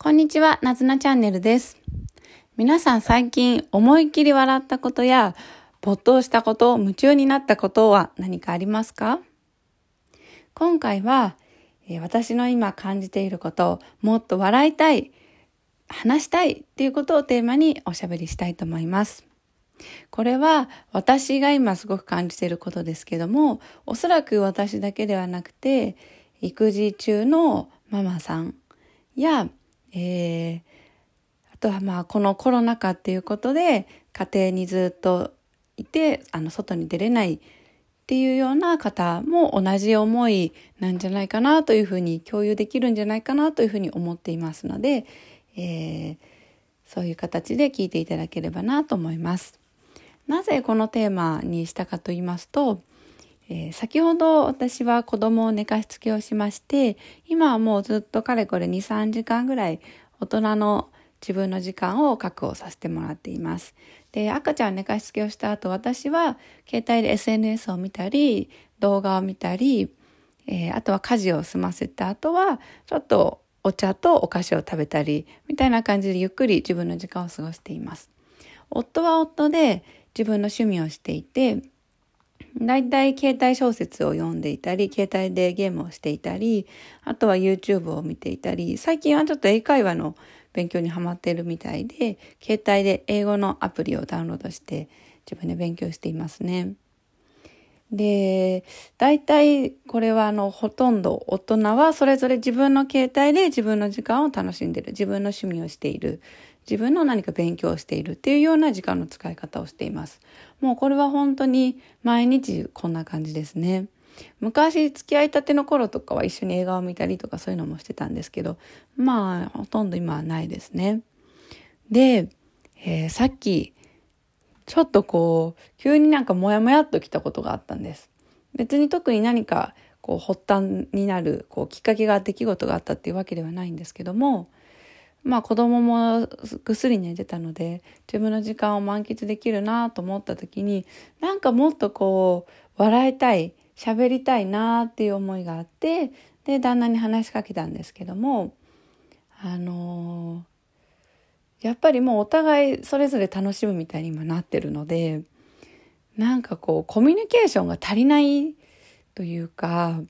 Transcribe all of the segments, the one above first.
こんにちは、なずなチャンネルです。皆さん最近思いっきり笑ったことや没頭したこと、夢中になったことは何かありますか？今回は、え私の今感じていること、もっと笑いたい、話したいっていうことをテーマにおしゃべりしたいと思います。これは私が今すごく感じていることですけども、おそらく私だけではなくて、育児中のママさんやえー、あとはまあこのコロナ禍っていうことで家庭にずっといてあの外に出れないっていうような方も同じ思いなんじゃないかなというふうに共有できるんじゃないかなというふうに思っていますので、えー、そういう形で聞いていただければなと思います。なぜこのテーマにしたかと言いますと、えー、先ほど私は子供を寝かしつけをしまして、今はもうずっとかれこれ2、3時間ぐらい大人の自分の時間を確保させてもらっています。で、赤ちゃん寝かしつけをした後、私は携帯で SNS を見たり、動画を見たり、えー、あとは家事を済ませた後は、ちょっとお茶とお菓子を食べたり、みたいな感じでゆっくり自分の時間を過ごしています。夫は夫で自分の趣味をしていて、大体携帯小説を読んでいたり、携帯でゲームをしていたり、あとは YouTube を見ていたり、最近はちょっと英会話の勉強にハマっているみたいで、携帯で英語のアプリをダウンロードして自分で勉強していますね。で、大体これはあのほとんど大人はそれぞれ自分の携帯で自分の時間を楽しんでる、自分の趣味をしている、自分の何か勉強しているっていうような時間の使い方をしています。もうこれは本当に毎日こんな感じですね。昔付き合いたての頃とかは一緒に映画を見たりとかそういうのもしてたんですけど、まあほとんど今はないですね。で、えー、さっきちょっとこう急になんかモヤモヤっときたことがあったんです。別に特に何かこう発端になるこうきっかけが出来事があったっていうわけではないんですけどもまあ子供もぐっすり寝てたので自分の時間を満喫できるなと思った時になんかもっとこう笑いたい喋りたいなっていう思いがあってで旦那に話しかけたんですけどもあのー、やっぱりもうお互いそれぞれ楽しむみたいに今なってるのでなんかこうコミュニケーションが足りないというか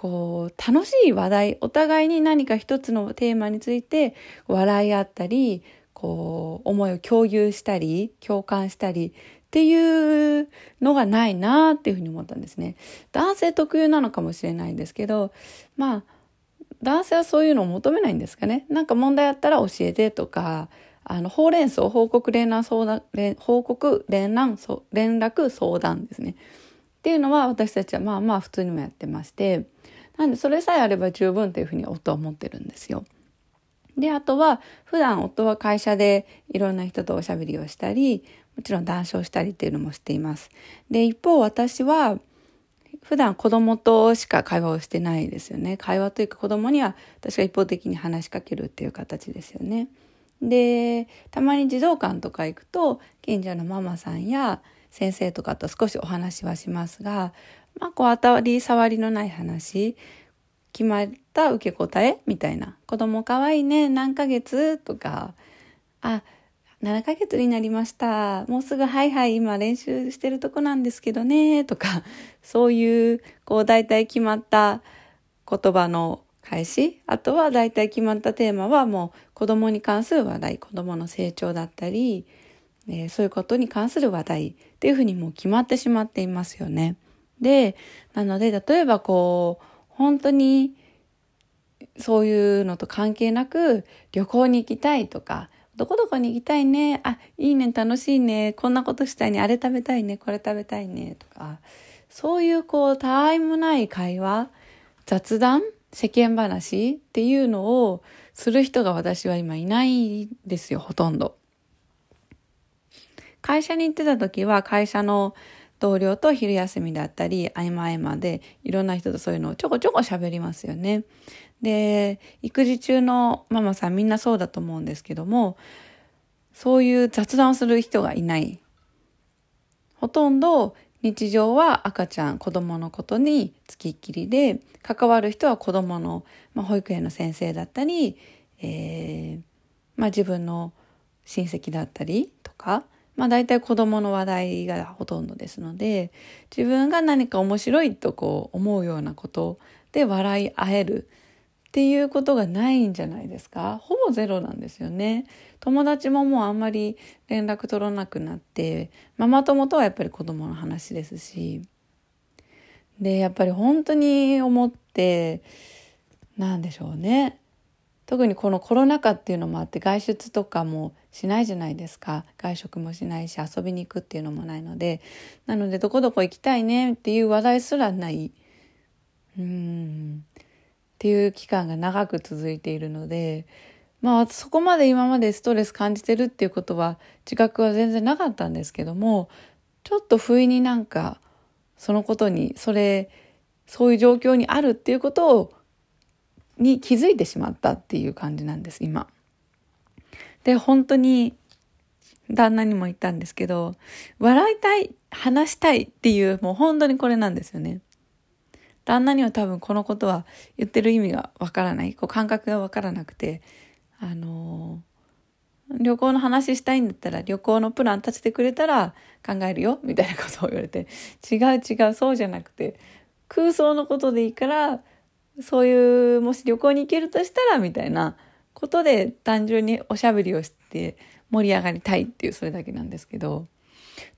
こう、楽しい話題、お互いに何か一つのテーマについて笑い合ったり、こう、思いを共有したり、共感したりっていうのがないなっていうふうに思ったんですね。男性特有なのかもしれないんですけど、まあ、男性はそういうのを求めないんですかね。なんか問題あったら教えてとか、あの、ほうれん草報告連絡相談、報告連絡、連絡相談ですね。っていうのは私たちはまあまあ普通にもやってまして、なんでそれさえあれば十分というふうに夫は思ってるんですよ。で、あとは普段夫は会社でいろんな人とおしゃべりをしたり、もちろん談笑したりっていうのもしています。で、一方私は普段子供としか会話をしてないですよね。会話というか子供には私が一方的に話しかけるっていう形ですよね。で、たまに児童館とか行くと近所のママさんや先生とかと少しお話はしますが、まあ、こう当たり障りのない話、決まった受け答えみたいな。子供かわいいね、何ヶ月とか、あ、7ヶ月になりました。もうすぐはいはい今練習してるとこなんですけどね、とか、そういう、こう大体決まった言葉の返し、あとは大体決まったテーマはもう子供に関する話題、子供の成長だったり、えー、そういうことに関する話題っていうふうにもう決まってしまっていますよね。で、なので、例えばこう、本当に、そういうのと関係なく、旅行に行きたいとか、どこどこに行きたいね、あ、いいね、楽しいね、こんなことしたいね、あれ食べたいね、これ食べたいね、とか、そういうこう、たわいもない会話、雑談、世間話っていうのをする人が私は今いないですよ、ほとんど。会社に行ってた時は会社の同僚と昼休みだったり、合間合間でいろんな人とそういうのをちょこちょこ喋りますよね。で、育児中のママさんみんなそうだと思うんですけども、そういう雑談をする人がいない。ほとんど日常は赤ちゃん、子供のことにつきっきりで、関わる人は子供の、まあ、保育園の先生だったり、えー、まあ、自分の親戚だったりとか、まあ、大体子供の話題がほとんどですので自分が何か面白いとこう思うようなことで笑い合えるっていうことがないんじゃないですか。ほぼゼロなんですよね。友達ももうあんまり連絡取らなくなってママ友とはやっぱり子供の話ですしでやっぱり本当に思ってなんでしょうね。特にこのコロナ禍っていうのもあって外出とかもしないじゃないですか。外食もしないし遊びに行くっていうのもないので。なのでどこどこ行きたいねっていう話題すらない。うん。っていう期間が長く続いているので。まあそこまで今までストレス感じてるっていうことは自覚は全然なかったんですけどもちょっと不意になんかそのことにそれそういう状況にあるっていうことをに気づいてしまったっていう感じなんです今。で本当に旦那にも言ったんですけど笑いたい話したいっていうもう本当にこれなんですよね。旦那には多分このことは言ってる意味がわからないこう感覚がわからなくてあのー、旅行の話したいんだったら旅行のプラン立ててくれたら考えるよみたいなことを言われて違う違うそうじゃなくて空想のことでいいからそういうもし旅行に行けるとしたらみたいなことで単純におしゃべりをして盛り上がりたいっていうそれだけなんですけど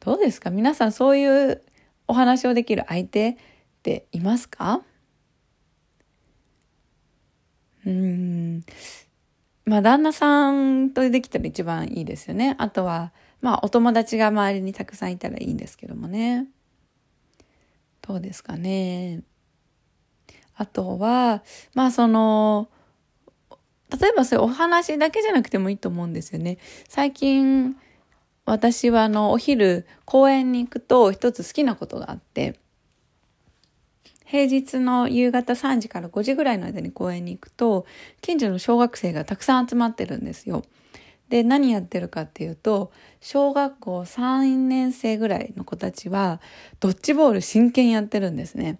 どうですか？皆さんそういうお話をできる相手っていますか？うんまあ旦那さんとできたら一番いいですよね。あとはまあお友達が周りにたくさんいたらいいんですけどもね。どうですかね？あとはまあその例えばそういうお話だけじゃなくてもいいと思うんですよね。最近私はあのお昼公園に行くと一つ好きなことがあって平日の夕方3時から5時ぐらいの間に公園に行くと、近所の小学生がたくさん集まってるんですよ。で、何やってるかっていうと、小学校3年生ぐらいの子たちは、ドッジボール真剣やってるんですね。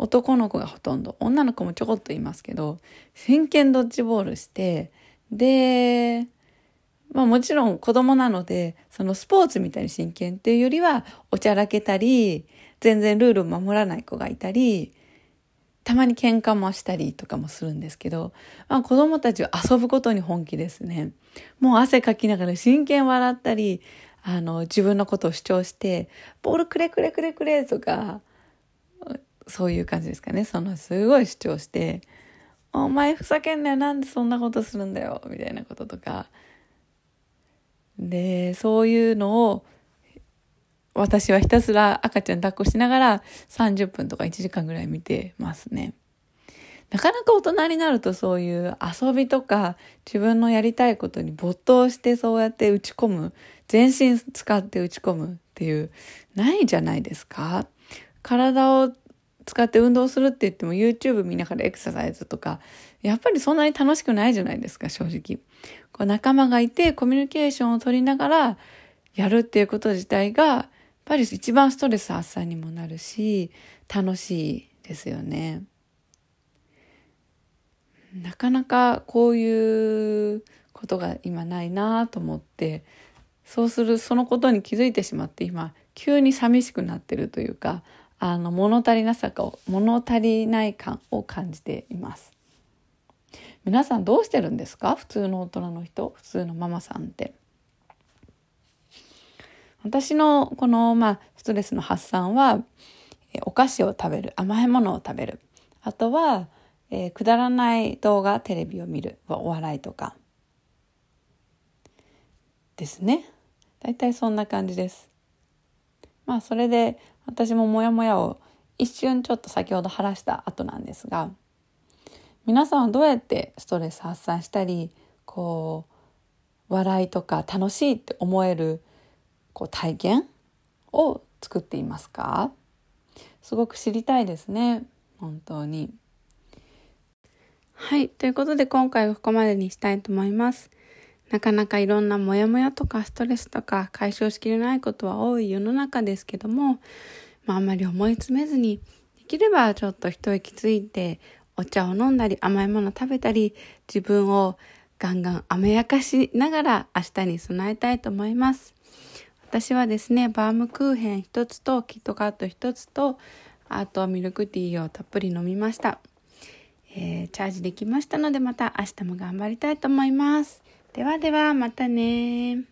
男の子がほとんど、女の子もちょこっといますけど、真剣ドッジボールして、で、まあもちろん子供なので、そのスポーツみたいに真剣っていうよりは、おちゃらけたり、全然ルールを守らない子がいたり、たまに喧嘩もしたりとかもするんですけど、まあ、子供たちは遊ぶことに本気ですね。もう汗かきながら真剣笑ったり、あの、自分のことを主張して、ボールくれくれくれくれとか、そういう感じですかね。そのすごい主張して、お前ふざけんなよ、なんでそんなことするんだよ、みたいなこととか。で、そういうのを私はひたすら赤ちゃん抱っこしながら30分とか1時間ぐらい見てますね。なかなか大人になるとそういう遊びとか自分のやりたいことに没頭してそうやって打ち込む、全身使って打ち込むっていう、ないじゃないですか。体を使って運動するって言っても YouTube 見ながらエクササイズとか、やっぱりそんなに楽しくないじゃないですか、正直。こう仲間がいてコミュニケーションを取りながらやるっていうこと自体がやっぱり一番ストレス発散にもなるし楽しいですよね。なかなかこういうことが今ないなと思ってそうするそのことに気づいてしまって今急に寂しくなってるというかあの物足りなさかを物足りない感を感じています皆さんどうしてるんですか？普通の大人の人？普通のママさんって私のこの、まあ、ストレスの発散は、お菓子を食べる、甘いものを食べる。あとは、えー、くだらない動画、テレビを見る、お笑いとか。ですね。大体そんな感じです。まあ、それで私もモヤモヤを一瞬ちょっと先ほど晴らした後なんですが、皆さんはどうやってストレス発散したり、こう、笑いとか楽しいって思えるこう体験を作っていますか？すごく知りたいですね。本当に。はい。ということで今回はここまでにしたいと思います。なかなかいろんなモヤモヤとかストレスとか解消しきれないことは多い世の中ですけども、まあ、あんまり思い詰めずにできればちょっと一息ついてお茶を飲んだり甘いもの食べたり自分をガンガン甘やかしながら明日に備えたいと思います。私はですね、バームクーヘン一つとキットカット一つとあとミルクティーをたっぷり飲みました。えー、チャージできましたのでまた明日も頑張りたいと思います。ではではまたね